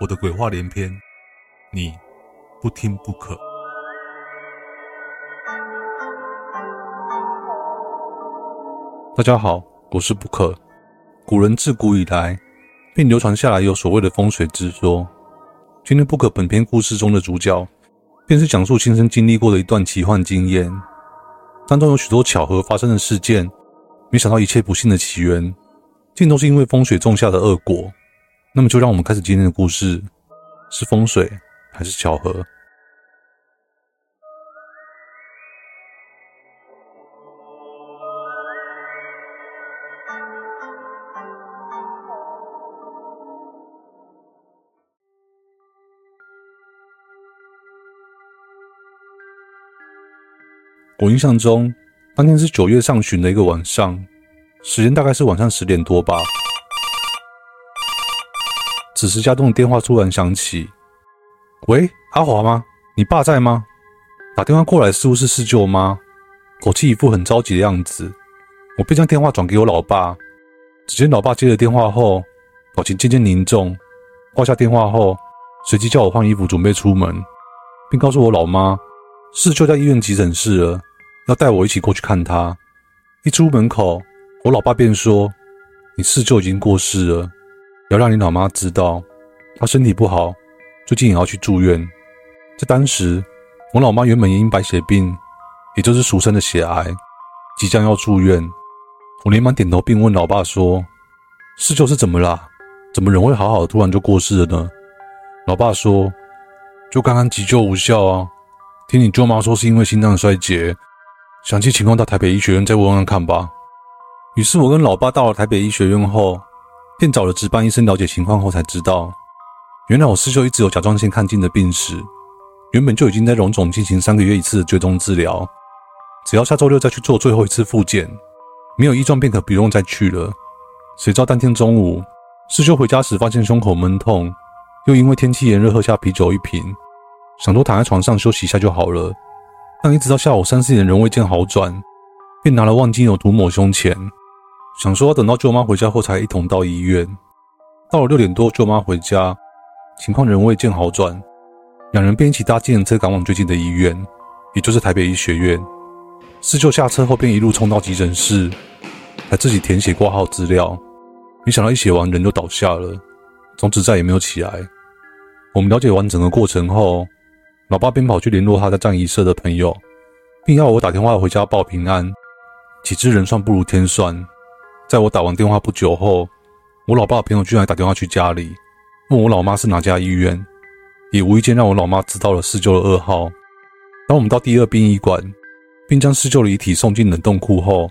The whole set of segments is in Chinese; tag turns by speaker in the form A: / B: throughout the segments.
A: 我的鬼话连篇，你不听不可。大家好，我是不可。古人自古以来便流传下来有所谓的风水之说。今天不可本篇故事中的主角，便是讲述亲身经历过的一段奇幻经验。当中有许多巧合发生的事件，没想到一切不幸的起源，竟都是因为风水种下的恶果。那么就让我们开始今天的故事，是风水还是巧合？我印象中，当天是九月上旬的一个晚上，时间大概是晚上十点多吧。此时，家中的电话突然响起。“喂，阿华吗？你爸在吗？”打电话过来似乎是四舅妈，口气一副很着急的样子。我便将电话转给我老爸。只见老爸接了电话后，表情渐渐凝重，挂下电话后，随即叫我换衣服准备出门，并告诉我老妈，四舅在医院急诊室了，要带我一起过去看他。一出门口，我老爸便说：“你四舅已经过世了。”要让你老妈知道，她身体不好，最近也要去住院。在当时，我老妈原本因白血病，也就是俗称的血癌，即将要住院。我连忙点头，并问老爸说：“四舅是怎么啦？怎么人会好好的，突然就过世了呢？”老爸说：“就刚刚急救无效啊，听你舅妈说是因为心脏衰竭，详细情况到台北医学院再问问看吧。”于是，我跟老爸到了台北医学院后。便找了值班医生了解情况后，才知道，原来我师兄一直有甲状腺亢进的病史，原本就已经在荣总进行三个月一次的追踪治疗，只要下周六再去做最后一次复检，没有异状便可不用再去了。谁知道当天中午，师兄回家时发现胸口闷痛，又因为天气炎热喝下啤酒一瓶，想说躺在床上休息一下就好了，但一直到下午三四点仍未见好转，便拿了望京油涂抹胸前。想说要等到舅妈回家后才一同到医院。到了六点多，舅妈回家，情况仍未见好转，两人便一起搭计程车赶往最近的医院，也就是台北医学院。四舅下车后便一路冲到急诊室，还自己填写挂号资料。没想到一写完人就倒下了，从此再也没有起来。我们了解完整个过程后，老爸便跑去联络他在葬仪社的朋友，并要我打电话回家报平安。岂知人算不如天算。在我打完电话不久后，我老爸的朋友居然打电话去家里，问我老妈是哪家医院，也无意间让我老妈知道了四舅的噩耗。当我们到第二殡仪馆，并将四舅的遗体送进冷冻库后，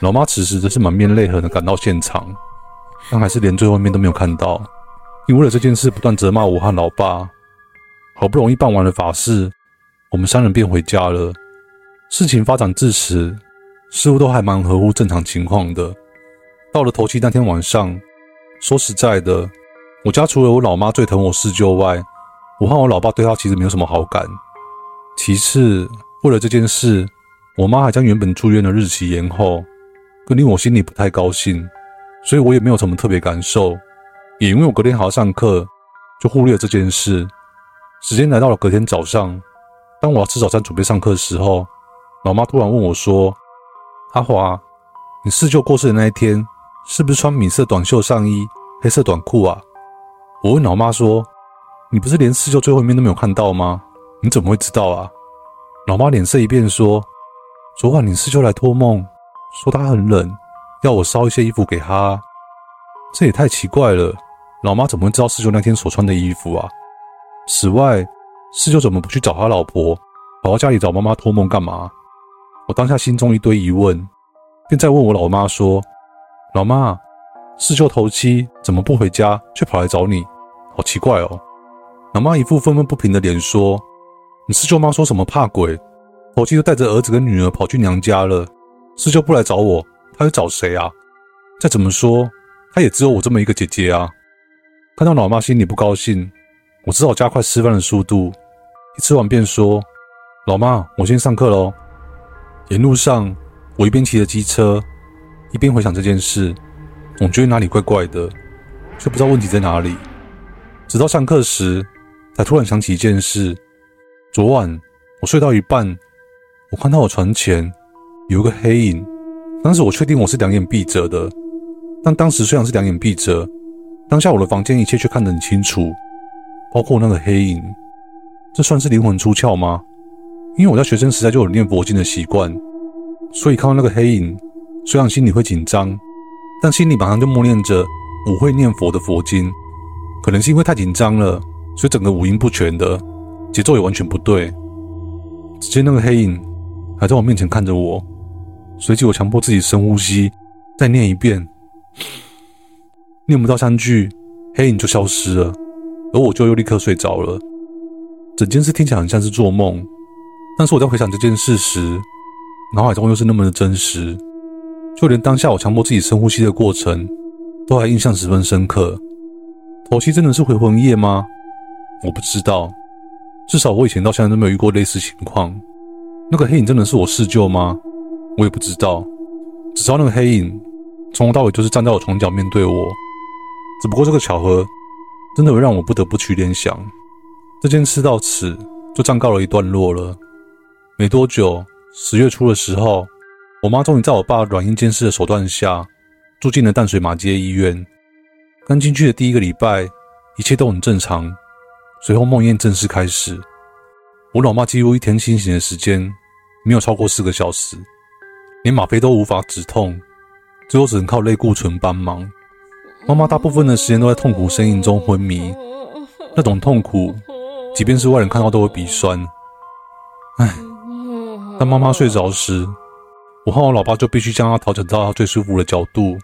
A: 老妈此时则是满面泪痕的赶到现场，但还是连最后一面都没有看到，因为了这件事不断责骂我和老爸。好不容易办完了法事，我们三人便回家了。事情发展至此，似乎都还蛮合乎正常情况的。到了头七那天晚上，说实在的，我家除了我老妈最疼我四舅外，我和我老爸对他其实没有什么好感。其次，为了这件事，我妈还将原本住院的日期延后，更令我心里不太高兴，所以我也没有什么特别感受。也因为我隔天还要上课，就忽略了这件事。时间来到了隔天早上，当我要吃早餐准备上课的时候，老妈突然问我说：“阿华，你四舅过世的那一天，”是不是穿米色短袖上衣、黑色短裤啊？我问老妈说：“你不是连四舅最后一面都没有看到吗？你怎么会知道啊？”老妈脸色一变说：“昨晚你四舅来托梦，说他很冷，要我烧一些衣服给他。这也太奇怪了，老妈怎么会知道四舅那天所穿的衣服啊？此外，四舅怎么不去找他老婆，跑到家里找妈妈托梦干嘛？我当下心中一堆疑问，便再问我老妈说：“老妈，四舅头七怎么不回家，却跑来找你？好奇怪哦。”老妈一副愤愤不平的脸说：“你四舅妈说什么怕鬼？头七就带着儿子跟女儿跑去娘家了。四舅不来找我，他会找谁啊？再怎么说……”他也只有我这么一个姐姐啊！看到老妈心里不高兴，我只好加快吃饭的速度。一吃完便说：“老妈，我先上课喽。”沿路上，我一边骑着机车，一边回想这件事，总觉得哪里怪怪的，却不知道问题在哪里。直到上课时，才突然想起一件事：昨晚我睡到一半，我看到我床前有一个黑影。当时我确定我是两眼闭着的。但当时虽然是两眼闭着，当下我的房间一切却看得很清楚，包括那个黑影。这算是灵魂出窍吗？因为我在学生时代就有念佛经的习惯，所以看到那个黑影，虽然心里会紧张，但心里马上就默念着我会念佛的佛经。可能是因为太紧张了，所以整个五音不全的，节奏也完全不对。只见那个黑影还在我面前看着我，随即我强迫自己深呼吸，再念一遍。念不到三句，黑影就消失了，而我就又立刻睡着了。整件事听起来很像是做梦，但是我在回想这件事时，脑海中又是那么的真实，就连当下我强迫自己深呼吸的过程，都还印象十分深刻。头七真的是回魂夜吗？我不知道，至少我以前到现在都没有遇过类似情况。那个黑影真的是我四舅吗？我也不知道，只知道那个黑影。从头到尾就是站在我床角面对我，只不过这个巧合真的会让我不得不去联想。这件事到此就暂告了一段落了。没多久，十月初的时候，我妈终于在我爸软硬兼施的手段下住进了淡水马街医院。刚进去的第一个礼拜，一切都很正常。随后梦魇正式开始，我老妈几乎一天清醒的时间没有超过四个小时，连吗啡都无法止痛。最后只能靠类固醇帮忙。妈妈大部分的时间都在痛苦呻吟中昏迷，那种痛苦，即便是外人看到都会鼻酸。唉，当妈妈睡着时，我和我老爸就必须将他调整到他最舒服的角度，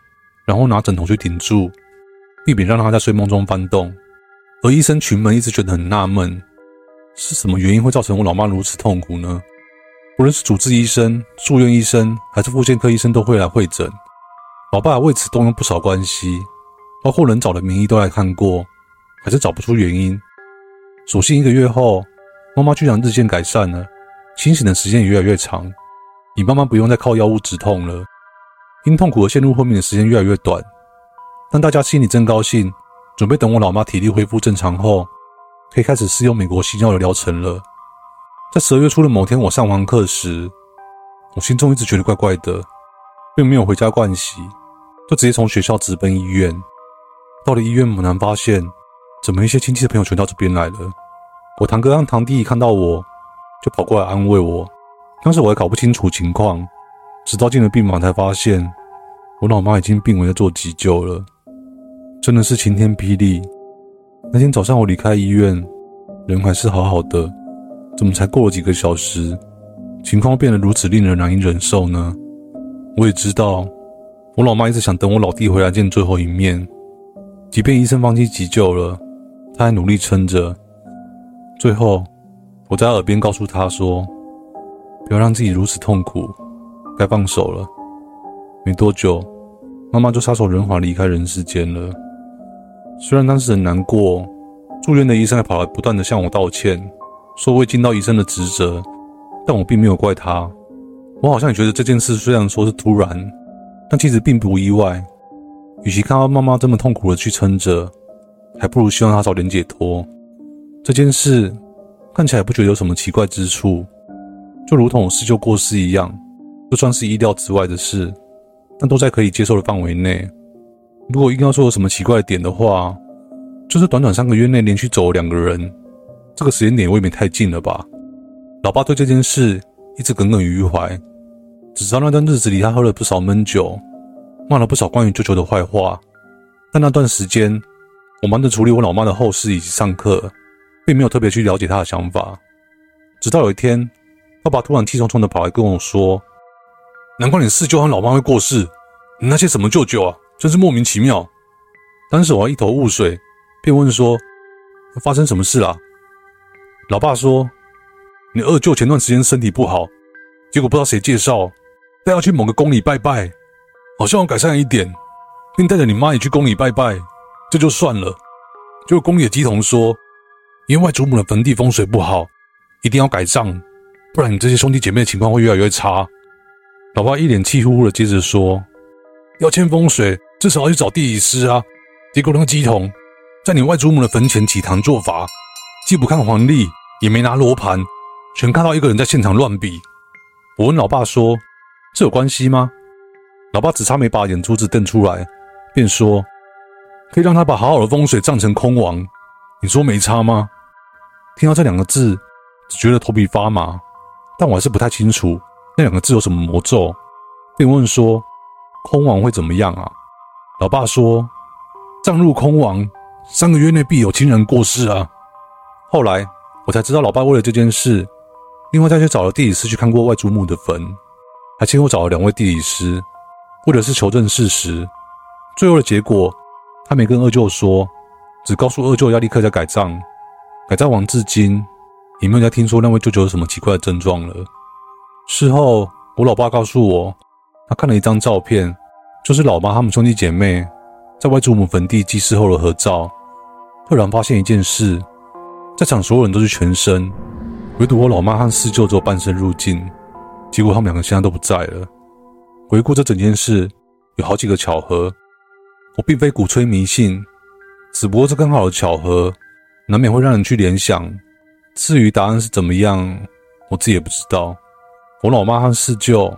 A: 然后拿枕头去顶住，避免让他在睡梦中翻动。而医生群们一直觉得很纳闷，是什么原因会造成我老妈如此痛苦呢？无论是主治医生、住院医生，还是复健科医生，都会来会诊。老爸为此动用不少关系，包括能找的名医都来看过，还是找不出原因。所幸一个月后，妈妈居然日渐改善了，清醒的时间也越来越长，你慢慢不用再靠药物止痛了。因痛苦而陷入昏迷的时间越来越短。但大家心里真高兴，准备等我老妈体力恢复正常后，可以开始试用美国新药的疗程了。在十二月初的某天，我上完课时，我心中一直觉得怪怪的，并没有回家盥洗。就直接从学校直奔医院。到了医院，猛然发现，怎么一些亲戚的朋友全到这边来了。我堂哥让堂弟一看到我，就跑过来安慰我。当时我还搞不清楚情况，直到进了病房才发现，我老妈已经病危在做急救了。真的是晴天霹雳！那天早上我离开医院，人还是好好的，怎么才过了几个小时，情况变得如此令人难以忍受呢？我也知道。我老妈一直想等我老弟回来见最后一面，即便医生放弃急救了，她还努力撑着。最后，我在耳边告诉她说：“不要让自己如此痛苦，该放手了。”没多久，妈妈就撒手人寰离开人世间了。虽然当时很难过，住院的医生还跑来不断地向我道歉，说未尽到医生的职责，但我并没有怪他。我好像也觉得这件事虽然说是突然。但其实并不意外，与其看到妈妈这么痛苦的去撑着，还不如希望她早点解脱。这件事看起来不觉得有什么奇怪之处，就如同我四舅过世一样，就算是意料之外的事，但都在可以接受的范围内。如果硬要说有什么奇怪的点的话，就是短短三个月内连续走了两个人，这个时间点未免太近了吧？老爸对这件事一直耿耿于怀。只知道那段日子里，他喝了不少闷酒，骂了不少关于舅舅的坏话。但那段时间，我忙着处理我老妈的后事以及上课，并没有特别去了解她的想法。直到有一天，爸爸突然气冲冲的跑来跟我说：“难怪你四舅和老妈会过世，你那些什么舅舅啊，真是莫名其妙。”当时我还一头雾水，便问说：“发生什么事了？”老爸说：“你二舅前段时间身体不好，结果不知道谁介绍，带他去某个宫里拜拜，好像要改善一点。”并带着你妈也去宫里拜拜，这就算了。结果宫里的乩童说，因为外祖母的坟地风水不好，一定要改葬，不然你这些兄弟姐妹的情况会越来越差。老爸一脸气呼呼的接着说：“要迁风水，至少要去找地理师啊。”结果那个鸡童在你外祖母的坟前起坛做法，既不看黄历，也没拿罗盘，全看到一个人在现场乱比。我问老爸说：“这有关系吗？”老爸只差没把眼珠子瞪出来。便说：“可以让他把好好的风水葬成空亡，你说没差吗？”听到这两个字，只觉得头皮发麻，但我还是不太清楚那两个字有什么魔咒，便问说：“空亡会怎么样啊？”老爸说：“葬入空亡，三个月内必有亲人过世啊。”后来我才知道，老爸为了这件事，另外再去找了地理师去看过外祖母的坟，还先后找了两位地理师，为的是求证事实。最后的结果，他没跟二舅说，只告诉二舅要立刻再改葬。改葬完至今，也没有再听说那位舅舅有什么奇怪的症状了。事后，我老爸告诉我，他看了一张照片，就是老妈他们兄弟姐妹在外祖母坟地祭祀后的合照。突然发现一件事，在场所有人都是全身，唯独我老妈和四舅只有半身入镜。结果他们两个现在都不在了。回顾这整件事，有好几个巧合。我并非鼓吹迷信，只不过这刚好的巧合，难免会让人去联想。至于答案是怎么样，我自己也不知道。我老妈和四舅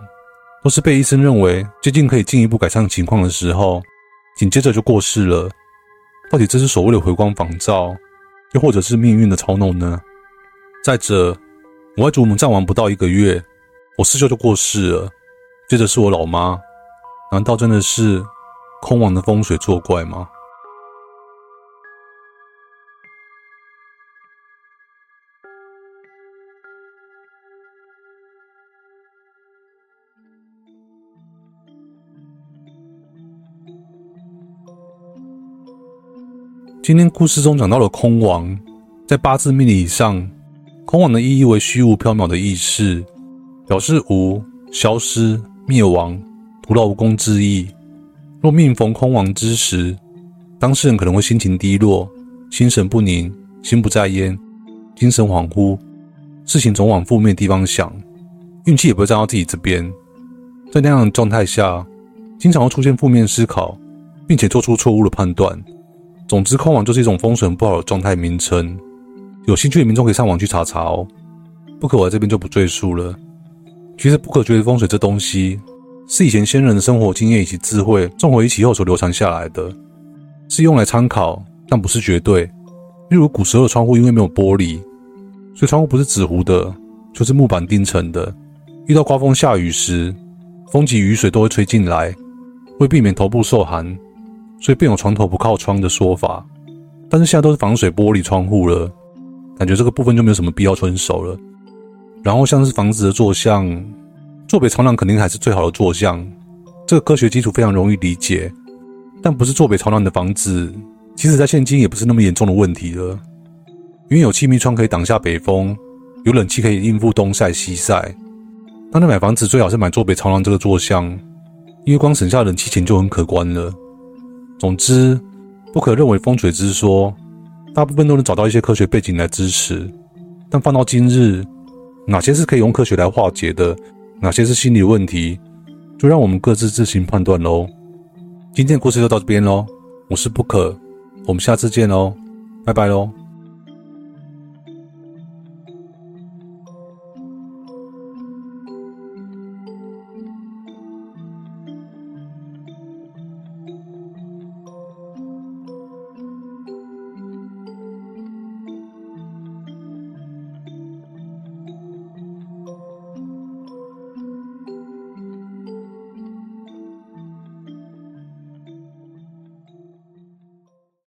A: 都是被医生认为接近可以进一步改善情况的时候，紧接着就过世了。到底这是所谓的回光返照，又或者是命运的操弄呢？再者，我外祖母葬完不到一个月，我四舅就过世了，接着是我老妈，难道真的是？空亡的风水作怪吗？今天故事中讲到了空亡，在八字命理上，空亡的意义为虚无缥缈的意识，表示无、消失、灭亡、徒劳无功之意。若命逢空亡之时，当事人可能会心情低落、心神不宁、心不在焉、精神恍惚，事情总往负面地方想，运气也不会站到自己这边。在那样的状态下，经常会出现负面思考，并且做出错误的判断。总之，空网就是一种风水不好的状态名称。有兴趣的民众可以上网去查查哦。不可，我在这边就不赘述了。其实，不可觉得风水这东西。是以前先人的生活经验以及智慧综合一起后所流传下来的，是用来参考，但不是绝对。例如古时候的窗户因为没有玻璃，所以窗户不是纸糊的，就是木板钉成的。遇到刮风下雨时，风及雨水都会吹进来，为避免头部受寒，所以便有床头不靠窗的说法。但是现在都是防水玻璃窗户了，感觉这个部分就没有什么必要遵守了。然后像是房子的坐向。坐北朝南肯定还是最好的坐向，这个科学基础非常容易理解。但不是坐北朝南的房子，其实在现今也不是那么严重的问题了。因为有气密窗可以挡下北风，有冷气可以应付东晒西晒。当你买房子最好是买坐北朝南这个坐向，因为光省下冷气钱就很可观了。总之，不可认为风水之说，大部分都能找到一些科学背景来支持。但放到今日，哪些是可以用科学来化解的？哪些是心理问题，就让我们各自自行判断喽。今天的故事就到这边喽，我是不可，我们下次见喽，拜拜喽。